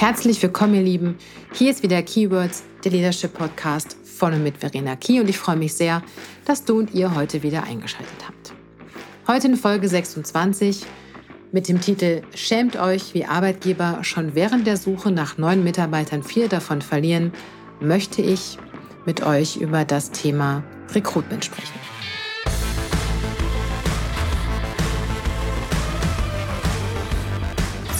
Herzlich willkommen, ihr Lieben. Hier ist wieder Keywords, der Leadership Podcast von und mit Verena Key und ich freue mich sehr, dass du und ihr heute wieder eingeschaltet habt. Heute in Folge 26 mit dem Titel Schämt euch, wie Arbeitgeber schon während der Suche nach neuen Mitarbeitern viel davon verlieren, möchte ich mit euch über das Thema Recruitment sprechen.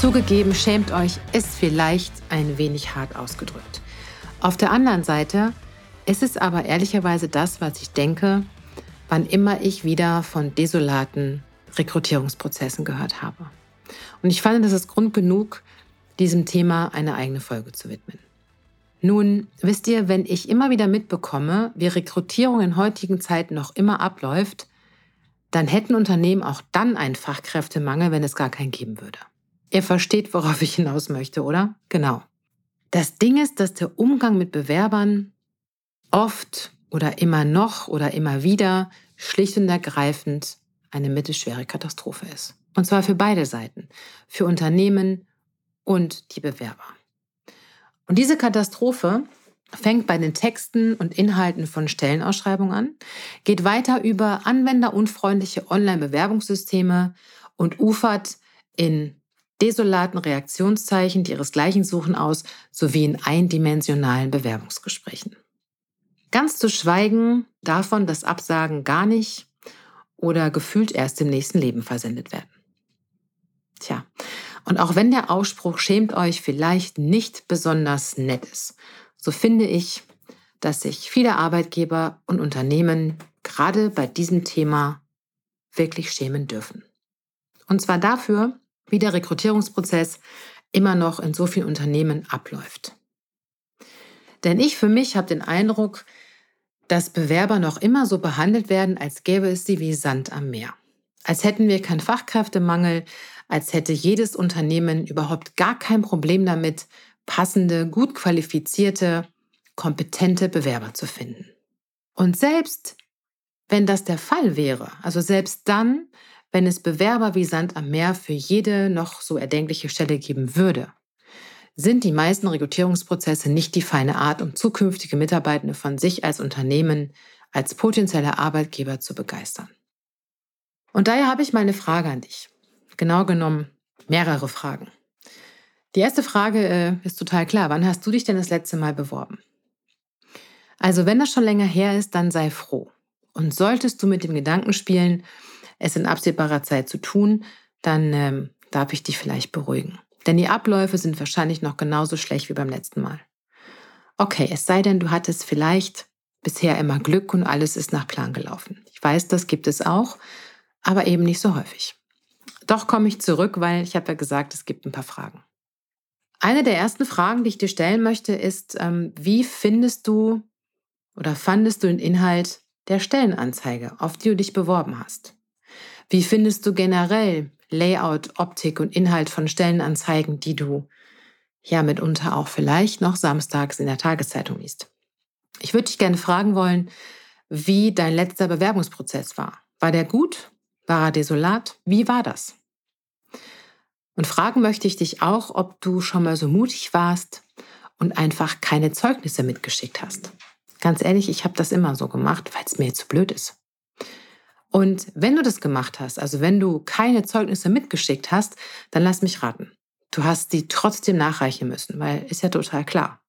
Zugegeben, schämt euch, ist vielleicht ein wenig hart ausgedrückt. Auf der anderen Seite ist es aber ehrlicherweise das, was ich denke, wann immer ich wieder von desolaten Rekrutierungsprozessen gehört habe. Und ich fand, das ist Grund genug, diesem Thema eine eigene Folge zu widmen. Nun, wisst ihr, wenn ich immer wieder mitbekomme, wie Rekrutierung in heutigen Zeiten noch immer abläuft, dann hätten Unternehmen auch dann einen Fachkräftemangel, wenn es gar keinen geben würde. Ihr versteht, worauf ich hinaus möchte, oder? Genau. Das Ding ist, dass der Umgang mit Bewerbern oft oder immer noch oder immer wieder schlicht und ergreifend eine mittelschwere Katastrophe ist. Und zwar für beide Seiten, für Unternehmen und die Bewerber. Und diese Katastrophe fängt bei den Texten und Inhalten von Stellenausschreibungen an, geht weiter über anwenderunfreundliche Online-Bewerbungssysteme und ufert in desolaten Reaktionszeichen, die ihresgleichen suchen aus, sowie in eindimensionalen Bewerbungsgesprächen. Ganz zu schweigen davon, dass Absagen gar nicht oder gefühlt erst im nächsten Leben versendet werden. Tja, und auch wenn der Ausspruch schämt euch vielleicht nicht besonders nett ist, so finde ich, dass sich viele Arbeitgeber und Unternehmen gerade bei diesem Thema wirklich schämen dürfen. Und zwar dafür, wie der Rekrutierungsprozess immer noch in so vielen Unternehmen abläuft. Denn ich für mich habe den Eindruck, dass Bewerber noch immer so behandelt werden, als gäbe es sie wie Sand am Meer. Als hätten wir keinen Fachkräftemangel, als hätte jedes Unternehmen überhaupt gar kein Problem damit, passende, gut qualifizierte, kompetente Bewerber zu finden. Und selbst wenn das der Fall wäre, also selbst dann, wenn es Bewerber wie Sand am Meer für jede noch so erdenkliche Stelle geben würde, sind die meisten Rekrutierungsprozesse nicht die feine Art, um zukünftige Mitarbeitende von sich als Unternehmen, als potenzieller Arbeitgeber zu begeistern. Und daher habe ich mal eine Frage an dich. Genau genommen mehrere Fragen. Die erste Frage äh, ist total klar. Wann hast du dich denn das letzte Mal beworben? Also wenn das schon länger her ist, dann sei froh. Und solltest du mit dem Gedanken spielen, es in absehbarer Zeit zu tun, dann ähm, darf ich dich vielleicht beruhigen. Denn die Abläufe sind wahrscheinlich noch genauso schlecht wie beim letzten Mal. Okay, es sei denn, du hattest vielleicht bisher immer Glück und alles ist nach Plan gelaufen. Ich weiß, das gibt es auch, aber eben nicht so häufig. Doch komme ich zurück, weil ich habe ja gesagt, es gibt ein paar Fragen. Eine der ersten Fragen, die ich dir stellen möchte, ist, ähm, wie findest du oder fandest du den Inhalt der Stellenanzeige, auf die du dich beworben hast? Wie findest du generell Layout, Optik und Inhalt von Stellenanzeigen, die du ja mitunter auch vielleicht noch samstags in der Tageszeitung liest? Ich würde dich gerne fragen wollen, wie dein letzter Bewerbungsprozess war. War der gut? War er desolat? Wie war das? Und fragen möchte ich dich auch, ob du schon mal so mutig warst und einfach keine Zeugnisse mitgeschickt hast. Ganz ehrlich, ich habe das immer so gemacht, weil es mir zu blöd ist. Und wenn du das gemacht hast, also wenn du keine Zeugnisse mitgeschickt hast, dann lass mich raten. Du hast sie trotzdem nachreichen müssen, weil ist ja total klar.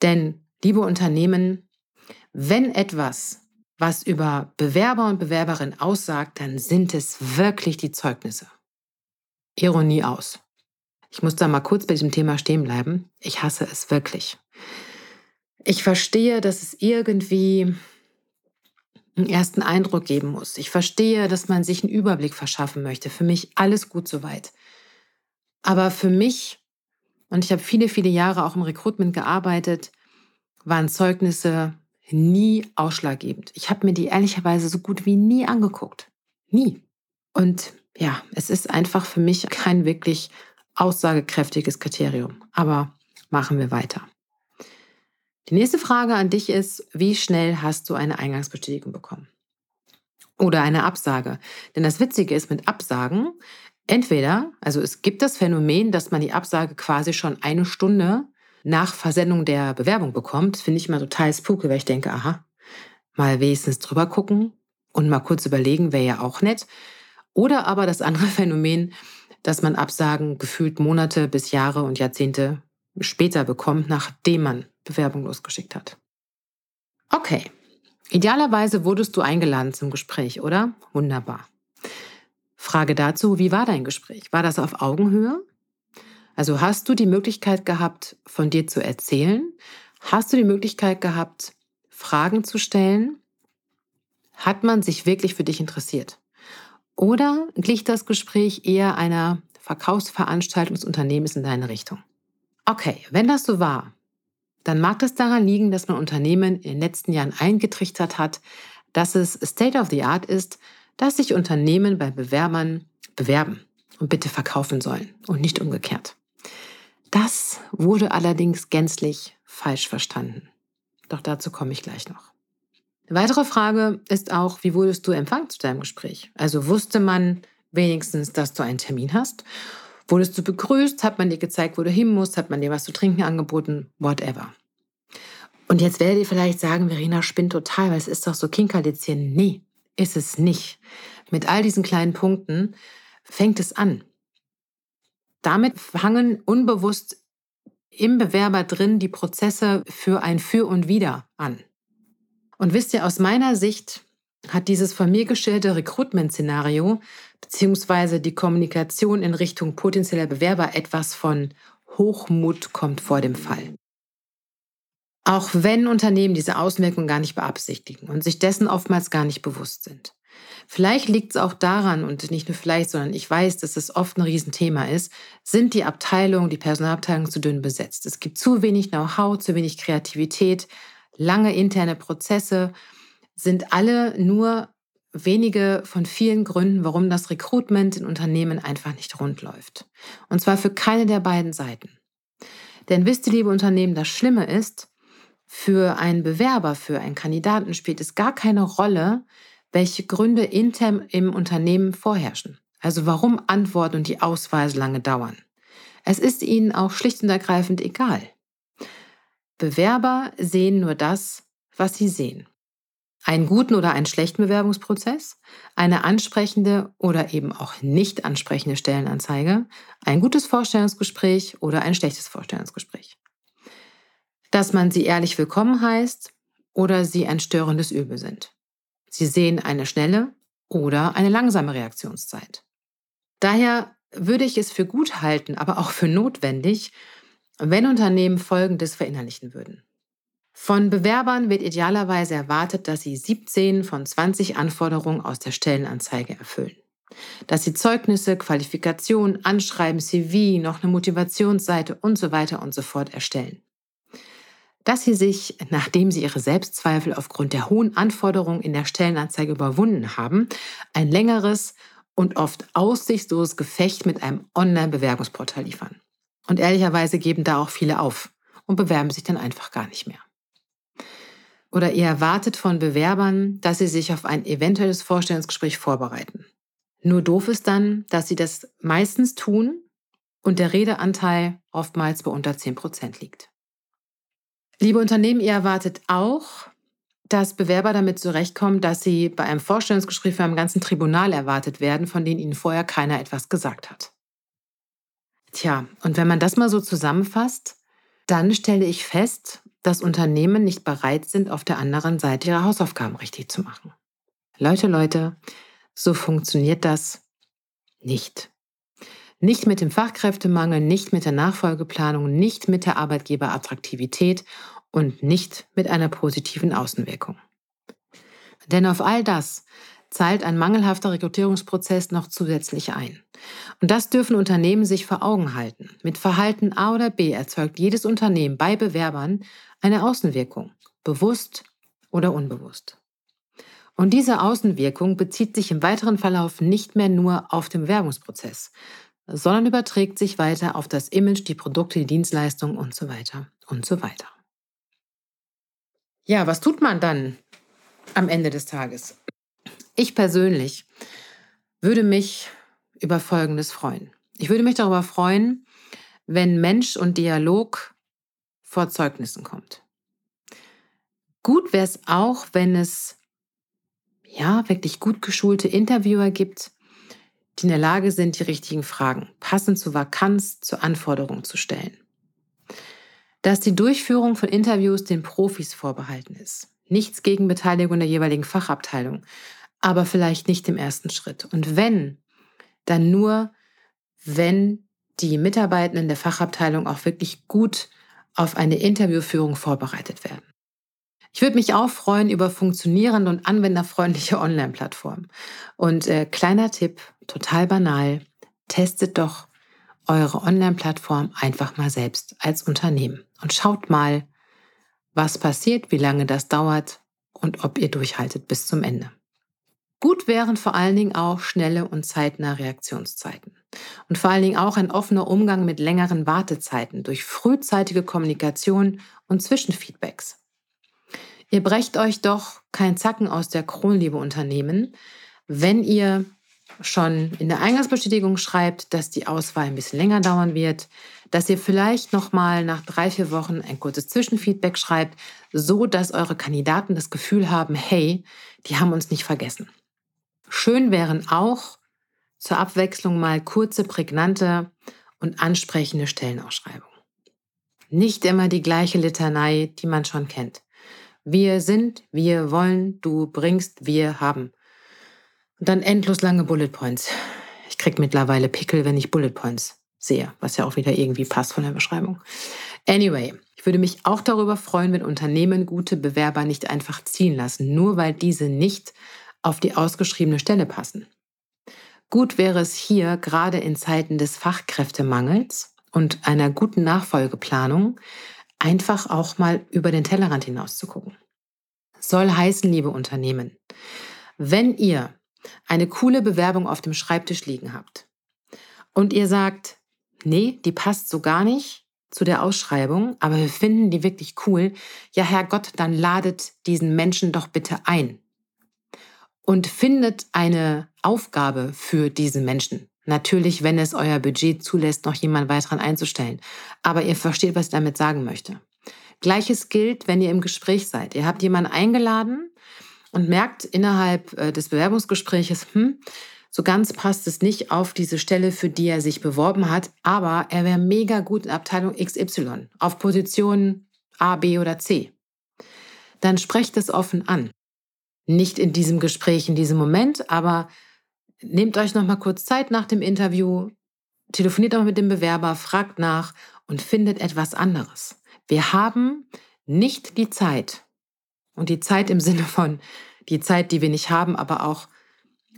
Denn, liebe Unternehmen, wenn etwas, was über Bewerber und Bewerberin aussagt, dann sind es wirklich die Zeugnisse. Ironie aus. Ich muss da mal kurz bei diesem Thema stehen bleiben. Ich hasse es wirklich. Ich verstehe, dass es irgendwie einen ersten Eindruck geben muss. Ich verstehe, dass man sich einen Überblick verschaffen möchte. Für mich alles gut soweit. Aber für mich, und ich habe viele, viele Jahre auch im Recruitment gearbeitet, waren Zeugnisse nie ausschlaggebend. Ich habe mir die ehrlicherweise so gut wie nie angeguckt. Nie. Und ja, es ist einfach für mich kein wirklich aussagekräftiges Kriterium. Aber machen wir weiter. Die nächste Frage an dich ist, wie schnell hast du eine Eingangsbestätigung bekommen? Oder eine Absage? Denn das Witzige ist mit Absagen, Entweder, also es gibt das Phänomen, dass man die Absage quasi schon eine Stunde nach Versendung der Bewerbung bekommt. Finde ich immer total spooky, weil ich denke, aha, mal wenigstens drüber gucken und mal kurz überlegen, wäre ja auch nett. Oder aber das andere Phänomen, dass man Absagen gefühlt Monate bis Jahre und Jahrzehnte später bekommt, nachdem man Bewerbung losgeschickt hat. Okay, idealerweise wurdest du eingeladen zum Gespräch, oder? Wunderbar. Frage dazu, wie war dein Gespräch? War das auf Augenhöhe? Also hast du die Möglichkeit gehabt, von dir zu erzählen? Hast du die Möglichkeit gehabt, Fragen zu stellen? Hat man sich wirklich für dich interessiert? Oder glich das Gespräch eher einer Verkaufsveranstaltung des Unternehmens in deine Richtung? Okay, wenn das so war, dann mag das daran liegen, dass man Unternehmen in den letzten Jahren eingetrichtert hat, dass es State of the Art ist, dass sich Unternehmen bei Bewerbern bewerben und bitte verkaufen sollen und nicht umgekehrt. Das wurde allerdings gänzlich falsch verstanden. Doch dazu komme ich gleich noch. Eine weitere Frage ist auch, wie wurdest du empfangen zu deinem Gespräch? Also wusste man wenigstens, dass du einen Termin hast? Wurdest du begrüßt? Hat man dir gezeigt, wo du hin musst? Hat man dir was zu trinken angeboten? Whatever. Und jetzt werdet ihr vielleicht sagen, Verena spinnt total, weil es ist doch so Kinkerlitzchen. Nee, ist es nicht. Mit all diesen kleinen Punkten fängt es an. Damit fangen unbewusst im Bewerber drin die Prozesse für ein Für und Wider an. Und wisst ihr, aus meiner Sicht hat dieses von mir geschilderte Recruitment-Szenario beziehungsweise die Kommunikation in Richtung potenzieller Bewerber etwas von Hochmut kommt vor dem Fall. Auch wenn Unternehmen diese Außenwirkung gar nicht beabsichtigen und sich dessen oftmals gar nicht bewusst sind. Vielleicht liegt es auch daran, und nicht nur vielleicht, sondern ich weiß, dass es oft ein Riesenthema ist, sind die Abteilungen, die Personalabteilungen zu dünn besetzt. Es gibt zu wenig Know-how, zu wenig Kreativität, lange interne Prozesse, sind alle nur wenige von vielen Gründen, warum das Recruitment in Unternehmen einfach nicht rund läuft. Und zwar für keine der beiden Seiten. Denn wisst ihr, liebe Unternehmen, das Schlimme ist, für einen Bewerber, für einen Kandidaten spielt es gar keine Rolle, welche Gründe intern im Unternehmen vorherrschen. Also warum Antworten und die Auswahl so lange dauern. Es ist ihnen auch schlicht und ergreifend egal. Bewerber sehen nur das, was sie sehen. Einen guten oder einen schlechten Bewerbungsprozess, eine ansprechende oder eben auch nicht ansprechende Stellenanzeige, ein gutes Vorstellungsgespräch oder ein schlechtes Vorstellungsgespräch. Dass man sie ehrlich willkommen heißt oder sie ein störendes Übel sind. Sie sehen eine schnelle oder eine langsame Reaktionszeit. Daher würde ich es für gut halten, aber auch für notwendig, wenn Unternehmen Folgendes verinnerlichen würden. Von Bewerbern wird idealerweise erwartet, dass sie 17 von 20 Anforderungen aus der Stellenanzeige erfüllen. Dass sie Zeugnisse, Qualifikationen, Anschreiben, CV, noch eine Motivationsseite und so weiter und so fort erstellen dass sie sich, nachdem sie ihre Selbstzweifel aufgrund der hohen Anforderungen in der Stellenanzeige überwunden haben, ein längeres und oft aussichtsloses Gefecht mit einem Online-Bewerbungsportal liefern. Und ehrlicherweise geben da auch viele auf und bewerben sich dann einfach gar nicht mehr. Oder ihr erwartet von Bewerbern, dass sie sich auf ein eventuelles Vorstellungsgespräch vorbereiten. Nur doof ist dann, dass sie das meistens tun und der Redeanteil oftmals bei unter 10% liegt. Liebe Unternehmen, ihr erwartet auch, dass Bewerber damit zurechtkommen, dass sie bei einem Vorstellungsgespräch für einem ganzen Tribunal erwartet werden, von denen ihnen vorher keiner etwas gesagt hat. Tja, und wenn man das mal so zusammenfasst, dann stelle ich fest, dass Unternehmen nicht bereit sind, auf der anderen Seite ihre Hausaufgaben richtig zu machen. Leute, Leute, so funktioniert das nicht. Nicht mit dem Fachkräftemangel, nicht mit der Nachfolgeplanung, nicht mit der Arbeitgeberattraktivität und nicht mit einer positiven Außenwirkung. Denn auf all das zahlt ein mangelhafter Rekrutierungsprozess noch zusätzlich ein. Und das dürfen Unternehmen sich vor Augen halten. Mit Verhalten A oder B erzeugt jedes Unternehmen bei Bewerbern eine Außenwirkung, bewusst oder unbewusst. Und diese Außenwirkung bezieht sich im weiteren Verlauf nicht mehr nur auf den Bewerbungsprozess, sondern überträgt sich weiter auf das Image, die Produkte, die Dienstleistungen und so weiter und so weiter. Ja, was tut man dann am Ende des Tages? Ich persönlich würde mich über Folgendes freuen. Ich würde mich darüber freuen, wenn Mensch und Dialog vor Zeugnissen kommt. Gut wäre es auch, wenn es ja wirklich gut geschulte Interviewer gibt, die in der Lage sind, die richtigen Fragen passend zur Vakanz, zur Anforderung zu stellen. Dass die Durchführung von Interviews den Profis vorbehalten ist. Nichts gegen Beteiligung der jeweiligen Fachabteilung, aber vielleicht nicht im ersten Schritt. Und wenn, dann nur, wenn die Mitarbeitenden der Fachabteilung auch wirklich gut auf eine Interviewführung vorbereitet werden. Ich würde mich auch freuen über funktionierende und anwenderfreundliche Online-Plattformen. Und äh, kleiner Tipp, total banal, testet doch eure Online-Plattform einfach mal selbst als Unternehmen und schaut mal, was passiert, wie lange das dauert und ob ihr durchhaltet bis zum Ende. Gut wären vor allen Dingen auch schnelle und zeitnahe Reaktionszeiten. Und vor allen Dingen auch ein offener Umgang mit längeren Wartezeiten durch frühzeitige Kommunikation und Zwischenfeedbacks. Ihr brecht euch doch kein Zacken aus der Kron, liebe Unternehmen, wenn ihr schon in der Eingangsbestätigung schreibt, dass die Auswahl ein bisschen länger dauern wird, dass ihr vielleicht noch mal nach drei vier Wochen ein kurzes Zwischenfeedback schreibt, so dass eure Kandidaten das Gefühl haben, hey, die haben uns nicht vergessen. Schön wären auch zur Abwechslung mal kurze, prägnante und ansprechende Stellenausschreibungen. Nicht immer die gleiche Litanei, die man schon kennt. Wir sind, wir wollen, du bringst, wir haben. Und dann endlos lange Bullet Points. Ich krieg mittlerweile Pickel, wenn ich Bullet Points sehe, was ja auch wieder irgendwie passt von der Beschreibung. Anyway, ich würde mich auch darüber freuen, wenn Unternehmen gute Bewerber nicht einfach ziehen lassen, nur weil diese nicht auf die ausgeschriebene Stelle passen. Gut wäre es hier, gerade in Zeiten des Fachkräftemangels und einer guten Nachfolgeplanung, einfach auch mal über den Tellerrand hinaus zu gucken. Soll heißen, liebe Unternehmen, wenn ihr eine coole Bewerbung auf dem Schreibtisch liegen habt und ihr sagt, nee, die passt so gar nicht zu der Ausschreibung, aber wir finden die wirklich cool, ja Herrgott, dann ladet diesen Menschen doch bitte ein und findet eine Aufgabe für diesen Menschen. Natürlich, wenn es euer Budget zulässt, noch jemand weiteren einzustellen. Aber ihr versteht, was ich damit sagen möchte. Gleiches gilt, wenn ihr im Gespräch seid. Ihr habt jemanden eingeladen und merkt innerhalb äh, des Bewerbungsgespräches, hm, so ganz passt es nicht auf diese Stelle, für die er sich beworben hat, aber er wäre mega gut in Abteilung XY, auf Position A, B oder C. Dann sprecht es offen an. Nicht in diesem Gespräch, in diesem Moment, aber nehmt euch noch mal kurz Zeit nach dem Interview, telefoniert auch mit dem Bewerber, fragt nach und findet etwas anderes. Wir haben nicht die Zeit, und die Zeit im Sinne von die Zeit, die wir nicht haben, aber auch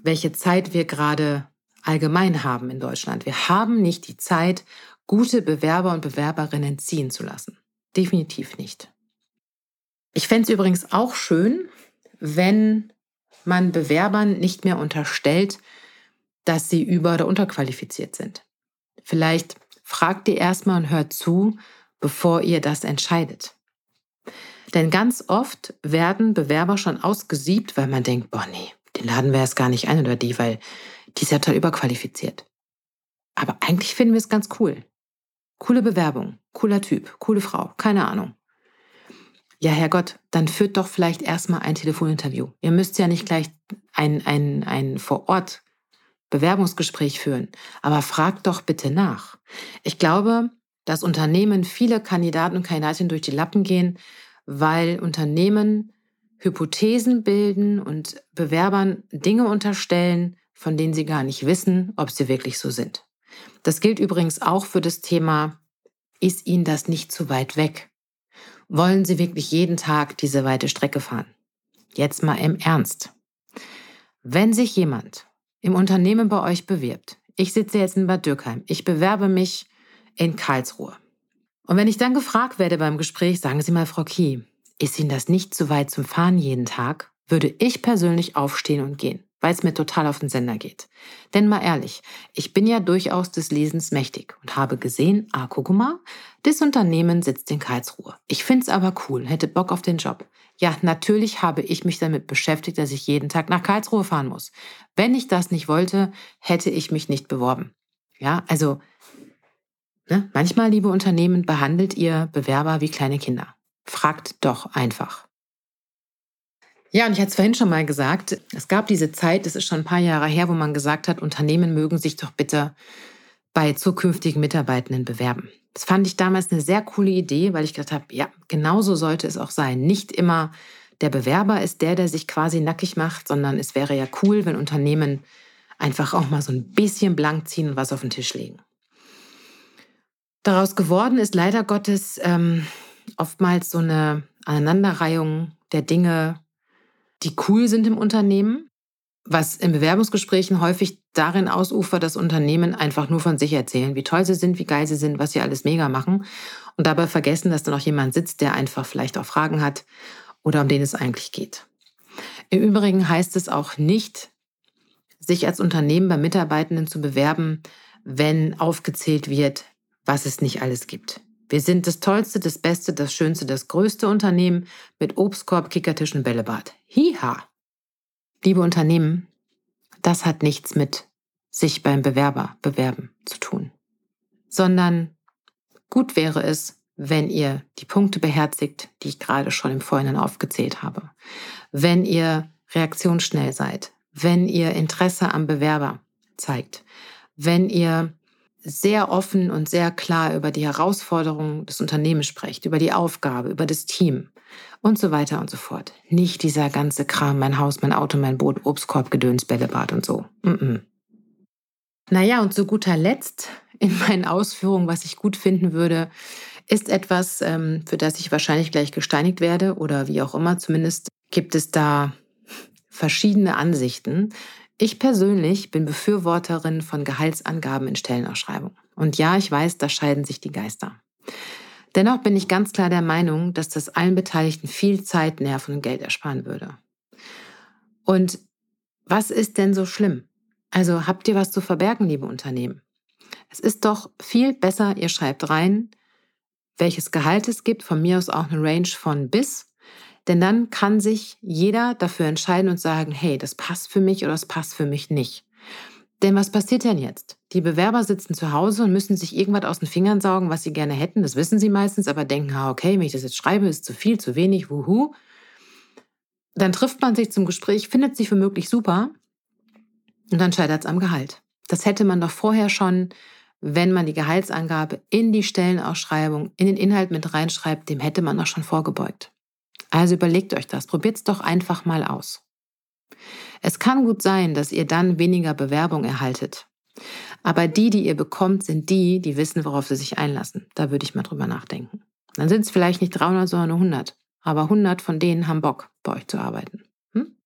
welche Zeit wir gerade allgemein haben in Deutschland. Wir haben nicht die Zeit, gute Bewerber und Bewerberinnen ziehen zu lassen. Definitiv nicht. Ich fände es übrigens auch schön, wenn man Bewerbern nicht mehr unterstellt, dass sie über- oder unterqualifiziert sind. Vielleicht fragt ihr erstmal und hört zu, bevor ihr das entscheidet. Denn ganz oft werden Bewerber schon ausgesiebt, weil man denkt, boah, nee, den laden wir erst gar nicht ein oder die, weil die ist ja total überqualifiziert. Aber eigentlich finden wir es ganz cool. Coole Bewerbung, cooler Typ, coole Frau, keine Ahnung. Ja, Herrgott, dann führt doch vielleicht erstmal ein Telefoninterview. Ihr müsst ja nicht gleich ein, ein, ein vor Ort Bewerbungsgespräch führen, aber fragt doch bitte nach. Ich glaube, dass Unternehmen viele Kandidaten und Kandidatinnen durch die Lappen gehen, weil Unternehmen Hypothesen bilden und Bewerbern Dinge unterstellen, von denen sie gar nicht wissen, ob sie wirklich so sind. Das gilt übrigens auch für das Thema, ist Ihnen das nicht zu weit weg? Wollen Sie wirklich jeden Tag diese weite Strecke fahren? Jetzt mal im Ernst. Wenn sich jemand im Unternehmen bei euch bewirbt, ich sitze jetzt in Bad Dürkheim, ich bewerbe mich in Karlsruhe, und wenn ich dann gefragt werde beim Gespräch, sagen Sie mal, Frau Kie, ist Ihnen das nicht zu weit zum Fahren jeden Tag? Würde ich persönlich aufstehen und gehen, weil es mir total auf den Sender geht. Denn mal ehrlich, ich bin ja durchaus des Lesens mächtig und habe gesehen, ah, guck mal, das Unternehmen sitzt in Karlsruhe. Ich find's aber cool, hätte Bock auf den Job. Ja, natürlich habe ich mich damit beschäftigt, dass ich jeden Tag nach Karlsruhe fahren muss. Wenn ich das nicht wollte, hätte ich mich nicht beworben. Ja, also ne, manchmal, liebe Unternehmen, behandelt ihr Bewerber wie kleine Kinder. Fragt doch einfach. Ja, und ich hatte es vorhin schon mal gesagt, es gab diese Zeit, das ist schon ein paar Jahre her, wo man gesagt hat, Unternehmen mögen sich doch bitte bei zukünftigen Mitarbeitenden bewerben. Das fand ich damals eine sehr coole Idee, weil ich gedacht habe, ja, genauso sollte es auch sein. Nicht immer der Bewerber ist der, der sich quasi nackig macht, sondern es wäre ja cool, wenn Unternehmen einfach auch mal so ein bisschen blank ziehen und was auf den Tisch legen. Daraus geworden ist leider Gottes ähm, oftmals so eine Aneinanderreihung der Dinge, die cool sind im Unternehmen, was in Bewerbungsgesprächen häufig darin ausufert, dass Unternehmen einfach nur von sich erzählen, wie toll sie sind, wie geil sie sind, was sie alles mega machen und dabei vergessen, dass da noch jemand sitzt, der einfach vielleicht auch Fragen hat oder um den es eigentlich geht. Im Übrigen heißt es auch nicht, sich als Unternehmen bei Mitarbeitenden zu bewerben, wenn aufgezählt wird, was es nicht alles gibt. Wir sind das tollste, das beste, das schönste, das größte Unternehmen mit Obstkorb, Kickertisch und Bällebad. Hiha! Liebe Unternehmen, das hat nichts mit sich beim Bewerber bewerben zu tun, sondern gut wäre es, wenn ihr die Punkte beherzigt, die ich gerade schon im Vorhinein aufgezählt habe, wenn ihr reaktionsschnell seid, wenn ihr Interesse am Bewerber zeigt, wenn ihr sehr offen und sehr klar über die Herausforderungen des Unternehmens sprecht, über die Aufgabe, über das Team und so weiter und so fort. Nicht dieser ganze Kram, mein Haus, mein Auto, mein Boot, Obstkorb, Gedöns, Bällebad und so. Mm -mm. Naja, und zu guter Letzt in meinen Ausführungen, was ich gut finden würde, ist etwas, ähm, für das ich wahrscheinlich gleich gesteinigt werde oder wie auch immer. Zumindest gibt es da verschiedene Ansichten. Ich persönlich bin Befürworterin von Gehaltsangaben in Stellenausschreibungen. Und ja, ich weiß, da scheiden sich die Geister. Dennoch bin ich ganz klar der Meinung, dass das allen Beteiligten viel Zeit, Nerven und Geld ersparen würde. Und was ist denn so schlimm? Also habt ihr was zu verbergen, liebe Unternehmen? Es ist doch viel besser, ihr schreibt rein, welches Gehalt es gibt, von mir aus auch eine Range von bis, denn dann kann sich jeder dafür entscheiden und sagen, hey, das passt für mich oder das passt für mich nicht. Denn was passiert denn jetzt? Die Bewerber sitzen zu Hause und müssen sich irgendwas aus den Fingern saugen, was sie gerne hätten. Das wissen sie meistens, aber denken, okay, wenn ich das jetzt schreibe, ist zu viel, zu wenig, wuhu. Dann trifft man sich zum Gespräch, findet sich womöglich super und dann scheitert es am Gehalt. Das hätte man doch vorher schon, wenn man die Gehaltsangabe in die Stellenausschreibung, in den Inhalt mit reinschreibt, dem hätte man doch schon vorgebeugt. Also überlegt euch das, probiert es doch einfach mal aus. Es kann gut sein, dass ihr dann weniger Bewerbung erhaltet. Aber die, die ihr bekommt, sind die, die wissen, worauf sie sich einlassen. Da würde ich mal drüber nachdenken. Dann sind es vielleicht nicht 300, sondern nur 100. Aber 100 von denen haben Bock, bei euch zu arbeiten. Hm?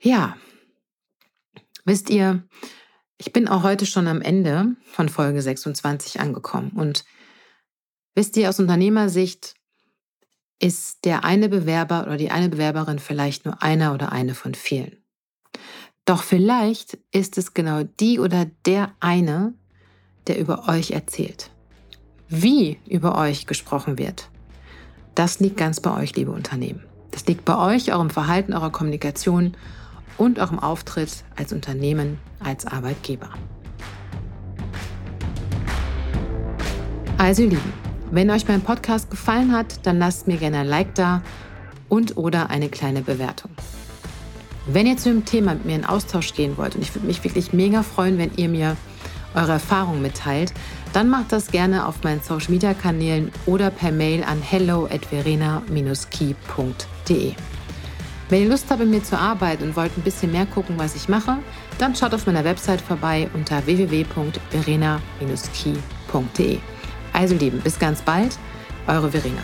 Ja. Wisst ihr, ich bin auch heute schon am Ende von Folge 26 angekommen. Und wisst ihr, aus Unternehmersicht ist der eine Bewerber oder die eine Bewerberin vielleicht nur einer oder eine von vielen. Doch vielleicht ist es genau die oder der eine, der über euch erzählt. Wie über euch gesprochen wird, das liegt ganz bei euch, liebe Unternehmen. Das liegt bei euch, eurem Verhalten, eurer Kommunikation und eurem Auftritt als Unternehmen, als Arbeitgeber. Also ihr Lieben, wenn euch mein Podcast gefallen hat, dann lasst mir gerne ein Like da und oder eine kleine Bewertung. Wenn ihr zu dem Thema mit mir in Austausch gehen wollt, und ich würde mich wirklich mega freuen, wenn ihr mir eure Erfahrungen mitteilt, dann macht das gerne auf meinen Social Media Kanälen oder per Mail an hello at verena-key.de. Wenn ihr Lust habt, mit mir zu arbeiten und wollt ein bisschen mehr gucken, was ich mache, dann schaut auf meiner Website vorbei unter www.verena-key.de. Also Lieben, bis ganz bald, eure Verena.